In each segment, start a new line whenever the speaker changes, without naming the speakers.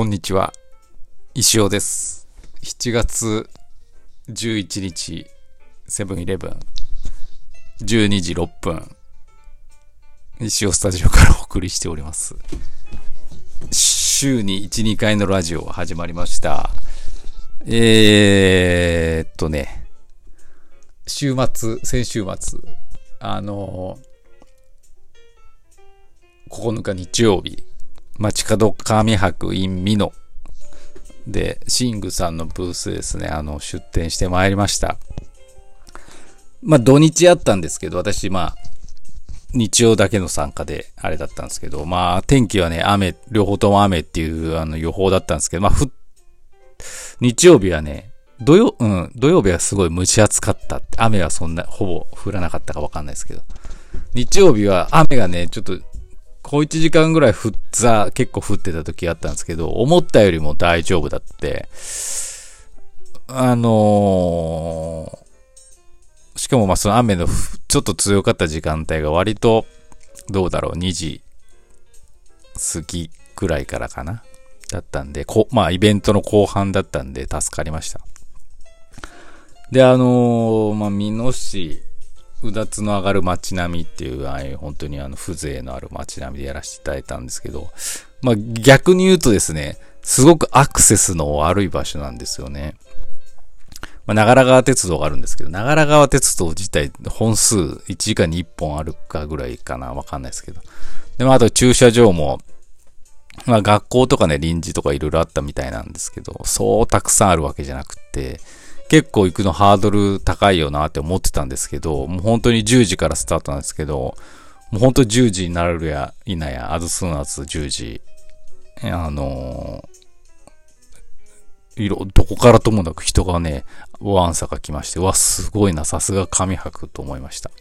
こんにちは。石尾です。7月11日、セブンイレブン、12時6分、石尾スタジオからお送りしております。週に1、2回のラジオ始まりました。えーっとね、週末、先週末、あの9日日曜日、街角神博 in 美濃で、シングさんのブースですね、あの、出店してまいりました。まあ、土日あったんですけど、私、まあ、日曜だけの参加で、あれだったんですけど、まあ、天気はね、雨、両方とも雨っていう、あの、予報だったんですけど、まあ、ふ、日曜日はね、土曜、うん、土曜日はすごい蒸し暑かった。雨はそんな、ほぼ降らなかったかわかんないですけど。日曜日は雨がね、ちょっと、小1時間ぐらい降った、結構降ってた時あったんですけど、思ったよりも大丈夫だって。あのーしかもまあその雨のちょっと強かった時間帯が割と、どうだろう、2時過ぎくらいからかな。だったんで、こまあイベントの後半だったんで助かりました。で、あのーまあ、美濃市、うだつの上がる街並みっていう、ああいう本当にあの風情のある街並みでやらせていただいたんですけど、まあ、逆に言うとですね、すごくアクセスの悪い場所なんですよね。まあ、長良川鉄道があるんですけど、長良川鉄道自体本数1時間に1本あるかぐらいかな、わかんないですけど。で、まあ、あと駐車場も、まあ、学校とかね、臨時とかいろいろあったみたいなんですけど、そうたくさんあるわけじゃなくて、結構行くのハードル高いよなって思ってたんですけど、もう本当に10時からスタートなんですけど、もう本当10時になるや否や、アズスーナズ10時、あのー、いろ、どこからともなく人がね、ワンサが来まして、わ、すごいな、さすが神博と思いました。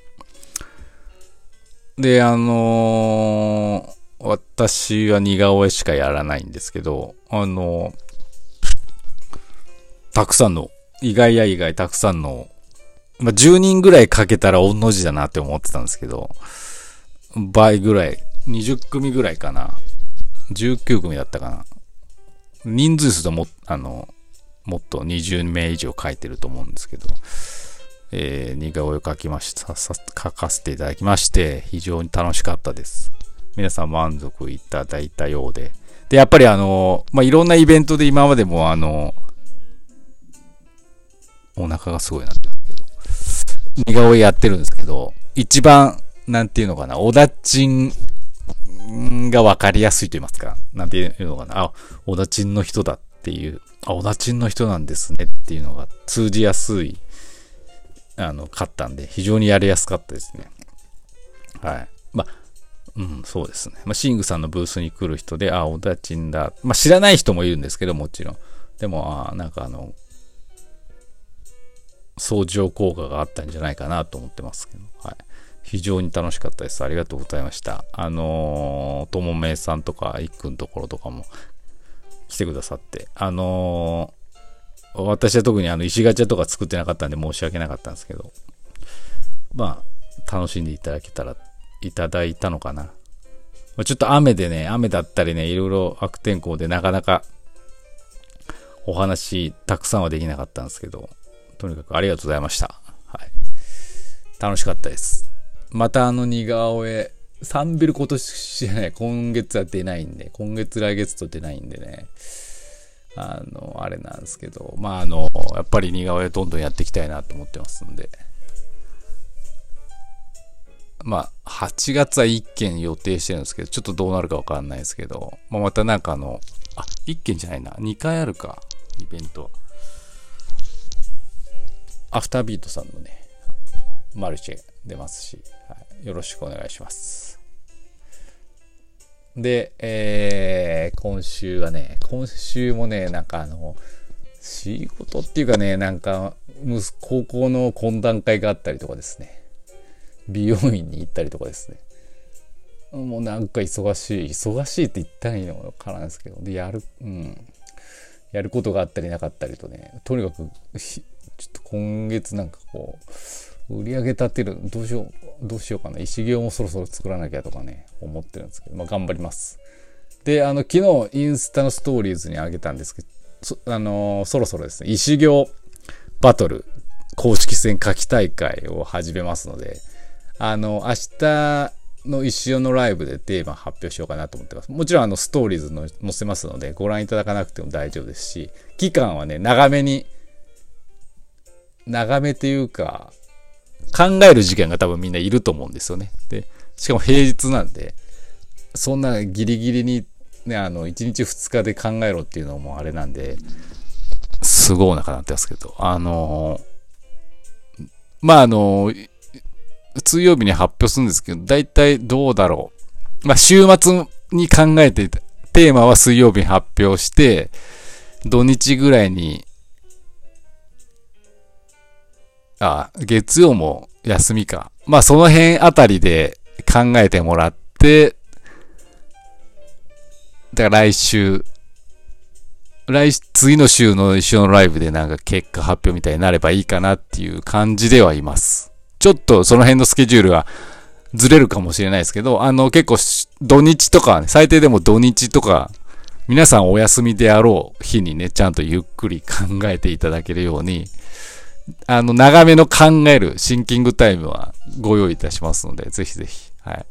で、あのー私は似顔絵しかやらないんですけど、あのーたくさんの意外や意外たくさんの、まあ、10人ぐらいかけたら御の字だなって思ってたんですけど、倍ぐらい、20組ぐらいかな。19組だったかな。人数数とも、あの、もっと20名以上書いてると思うんですけど、えー、似顔絵を描きました、さ描かせていただきまして、非常に楽しかったです。皆さん満足いただいたようで。で、やっぱりあの、まあ、いろんなイベントで今までもあの、お腹がすごいなってますけど、似顔絵やってるんですけど、一番、なんていうのかな、おだちんがわかりやすいと言いますか、なんていうのかな、あ、おだちんの人だっていう、あ、おだちんの人なんですねっていうのが通じやすい、あの、かったんで、非常にやりやすかったですね。はい。まあ、うん、そうですね。まあ、シングさんのブースに来る人で、あ、おだちんだ。まあ、知らない人もいるんですけど、もちろん。でも、あなんかあの、相乗効果があったんじゃないかなと思ってますけど、はい。非常に楽しかったです。ありがとうございました。あの、ともめいさんとか、いっくんところとかも来てくださって、あのー、私は特にあの、石ガチャとか作ってなかったんで申し訳なかったんですけど、まあ、楽しんでいただけたら、いただいたのかな。ま、ちょっと雨でね、雨だったりね、いろいろ悪天候でなかなかお話たくさんはできなかったんですけど、とにかくありがとうございました。はい。楽しかったです。またあの似顔絵、サンビル今年じゃない、今月は出ないんで、今月来月と出ないんでね、あの、あれなんですけど、まああの、やっぱり似顔絵どんどんやっていきたいなと思ってますんで、まあ、8月は1件予定してるんですけど、ちょっとどうなるかわかんないですけど、まあ、またなんかあの、あ、1件じゃないな、2回あるか、イベント。アフタービートさんのね、マルチェ出ますし、はい、よろしくお願いします。で、えー、今週はね、今週もね、なんかあの、仕事っていうかね、なんか、高校の懇談会があったりとかですね、美容院に行ったりとかですね、もうなんか忙しい、忙しいって言ったらいいのかわからんですけど、で、やる、うん、やることがあったりなかったりとね、とにかく、ちょっと今月なんかこう、売り上げ立てる、どうしよう、どうしようかな。石行もそろそろ作らなきゃとかね、思ってるんですけど、まあ頑張ります。で、あの、昨日インスタのストーリーズに上げたんですけど、あのーそろそろですね、石行バトル公式戦夏季大会を始めますので、あの、明日の石尾のライブでテーマ発表しようかなと思ってます。もちろんあのストーリーズの載せますので、ご覧いただかなくても大丈夫ですし、期間はね、長めに、長めというか、考える時間が多分みんないると思うんですよね。で、しかも平日なんで、そんなギリギリにね、あの、1日2日で考えろっていうのもあれなんで、すごいお腹なってますけど、あのまあ、あの水曜日に発表するんですけど、だいたいどうだろう。まあ、週末に考えて、テーマは水曜日に発表して、土日ぐらいに、あ、月曜も休みか。まあ、その辺あたりで考えてもらって、だから来週、来、次の週の一緒のライブでなんか結果発表みたいになればいいかなっていう感じではいます。ちょっとその辺のスケジュールはずれるかもしれないですけど、あの結構土日とか、ね、最低でも土日とか、皆さんお休みであろう日にね、ちゃんとゆっくり考えていただけるように、あの、長めの考えるシンキングタイムはご用意いたしますので、ぜひぜひ、はい。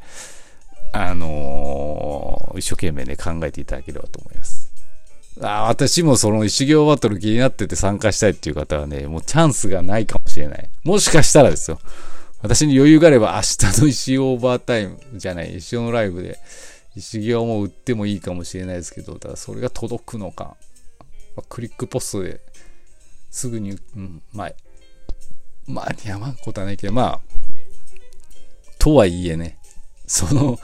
あのー一生懸命ね、考えていただければと思います。あ私もその石行バトル気になってて参加したいっていう方はね、もうチャンスがないかもしれない。もしかしたらですよ。私に余裕があれば明日の石オーバータイムじゃない、石尾のライブで石行も売ってもいいかもしれないですけど、ただそれが届くのか。クリックポストですぐに、うん、まあ、まあ、やまんことはないけど、まあ、とはいえね、その、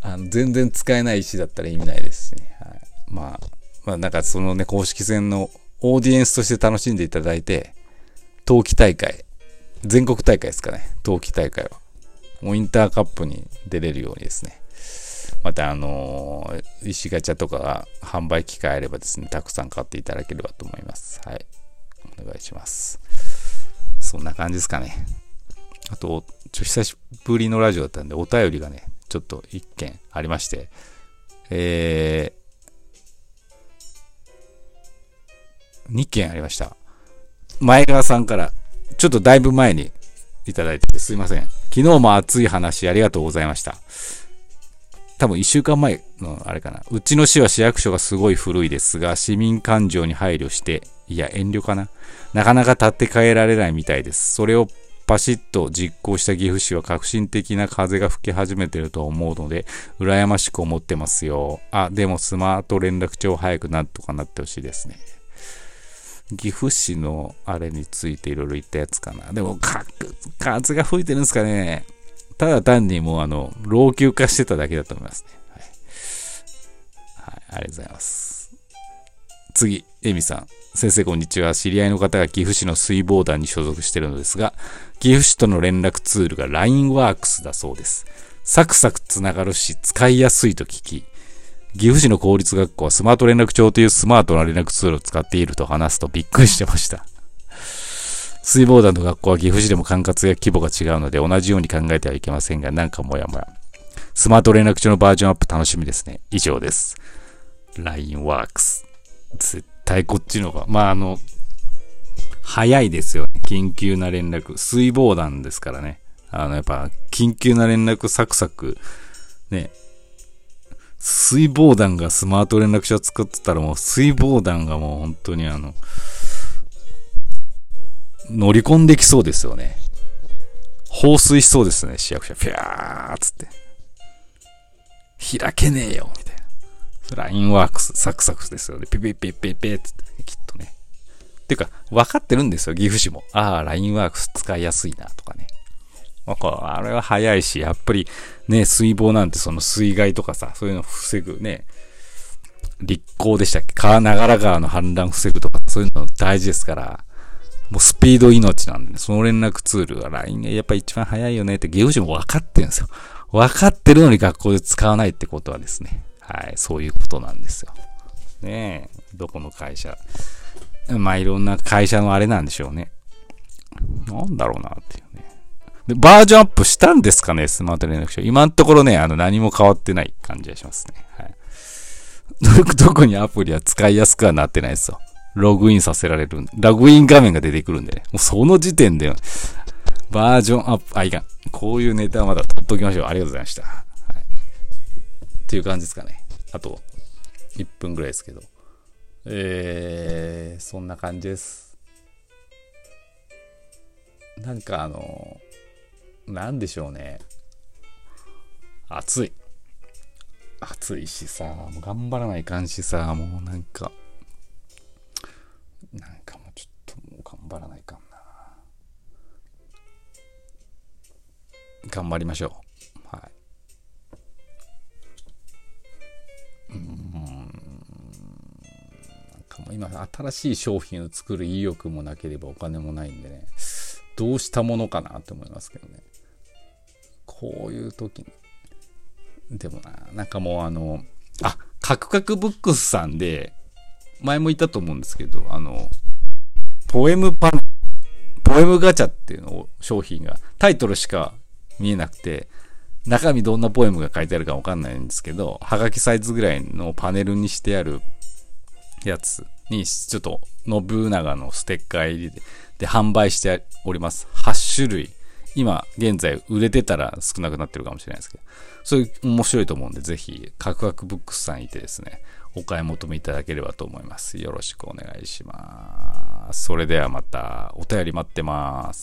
あの全然使えない石だったら意味ないですしね。はい、まあ、まあなんかそのね、公式戦のオーディエンスとして楽しんでいただいて、冬季大会、全国大会ですかね、冬季大会は。ウィンターカップに出れるようにですね。またあのー石ガチャとかが販売機会あればですね、たくさん買っていただければと思います。はい。お願いします。そんな感じですかね。あと、ちょ久しぶりのラジオだったんで、お便りがね、ちょっと一件ありまして、えー、2件ありました。前川さんから、ちょっとだいぶ前にいただいててすいません。昨日も熱い話ありがとうございました。多分1週間前のあれかな。うちの市は市役所がすごい古いですが、市民感情に配慮して、いや、遠慮かな。なかなか建て替えられないみたいです。それをパシッと実行した岐阜市は革新的な風が吹き始めてると思うので、羨ましく思ってますよ。あ、でもスマート連絡帳早くなんとかなってほしいですね。岐阜市のあれについていろいろ言ったやつかな。でも、か風が吹いてるんですかね。ただ単にもうあの、老朽化してただけだと思いますね。はい。はい、ありがとうございます。次、エミさん。先生こんにちは。知り合いの方が岐阜市の水防団に所属しているのですが、岐阜市との連絡ツールが LINEWorks だそうです。サクサクつながるし、使いやすいと聞き、岐阜市の公立学校はスマート連絡帳というスマートな連絡ツールを使っていると話すとびっくりしてました。水防団の学校は岐阜市でも管轄や規模が違うので同じように考えてはいけませんが、なんかもやもや。スマート連絡帳のバージョンアップ楽しみですね。以上です。LINEWorks。絶対こっちの方が、まああの、早いですよね。緊急な連絡。水防団ですからね。あの、やっぱ、緊急な連絡サクサク、ね。水防団がスマート連絡帳作ってたらもう水防団がもう本当にあの、乗り込んできそうですよね。放水しそうですね、市役所。ピャーっつって。開けねえよ、みたいな。ラインワークス、サクサクですよね。ピピピピピってって、きっとね。ていうか、分かってるんですよ、岐阜市も。ああ、ラインワークス使いやすいな、とかね。まあ、こあれは早いし、やっぱりね、水防なんてその水害とかさ、そういうのを防ぐね、立候でしたっけ？川、長良川の氾濫防ぐとか、そういうの大事ですから、もうスピード命なんでね、その連絡ツールは LINE がやっぱ一番早いよねって、岐阜市も分かってるんですよ。分かってるのに学校で使わないってことはですね、はい、そういうことなんですよ。ねえ、どこの会社。まあ、いろんな会社のあれなんでしょうね。なんだろうなっていうね。で、バージョンアップしたんですかね、スマート連絡帳。今のところね、あの、何も変わってない感じがしますね。はい。特にアプリは使いやすくはなってないですよ。ログインさせられる。ログイン画面が出てくるんでね。もうその時点で、バージョンアップ、あ、いかん。こういうネタはまだ取っときましょう。ありがとうございました。はい。っていう感じですかね。あと、1分ぐらいですけど。えー、そんな感じです。なんかあの、なんでしょうね。暑い。暑いしさ、もう頑張らないかんしさ、もうなんか、なんかもうちょっともう頑張らないかんな。頑張りましょう。はい。うん。なんかもう今、新しい商品を作る意欲もなければお金もないんでね、どうしたものかなって思いますけどね。こういう時に。でもな、なんかもうあの、あ、カクカクブックスさんで、前も言ったと思うんですけど、あの、ポエムパン、ポエムガチャっていうのを、商品が、タイトルしか見えなくて、中身どんなポエムが書いてあるかわかんないんですけど、はがきサイズぐらいのパネルにしてあるやつに、ちょっと、信長のステッカー入りでで販売しております。8種類。今、現在売れてたら少なくなってるかもしれないですけど、そういう面白いと思うんで、ぜひ、カクカクブックスさんいてですね、お買い求めいただければと思います。よろしくお願いします。それではまた、お便り待ってます。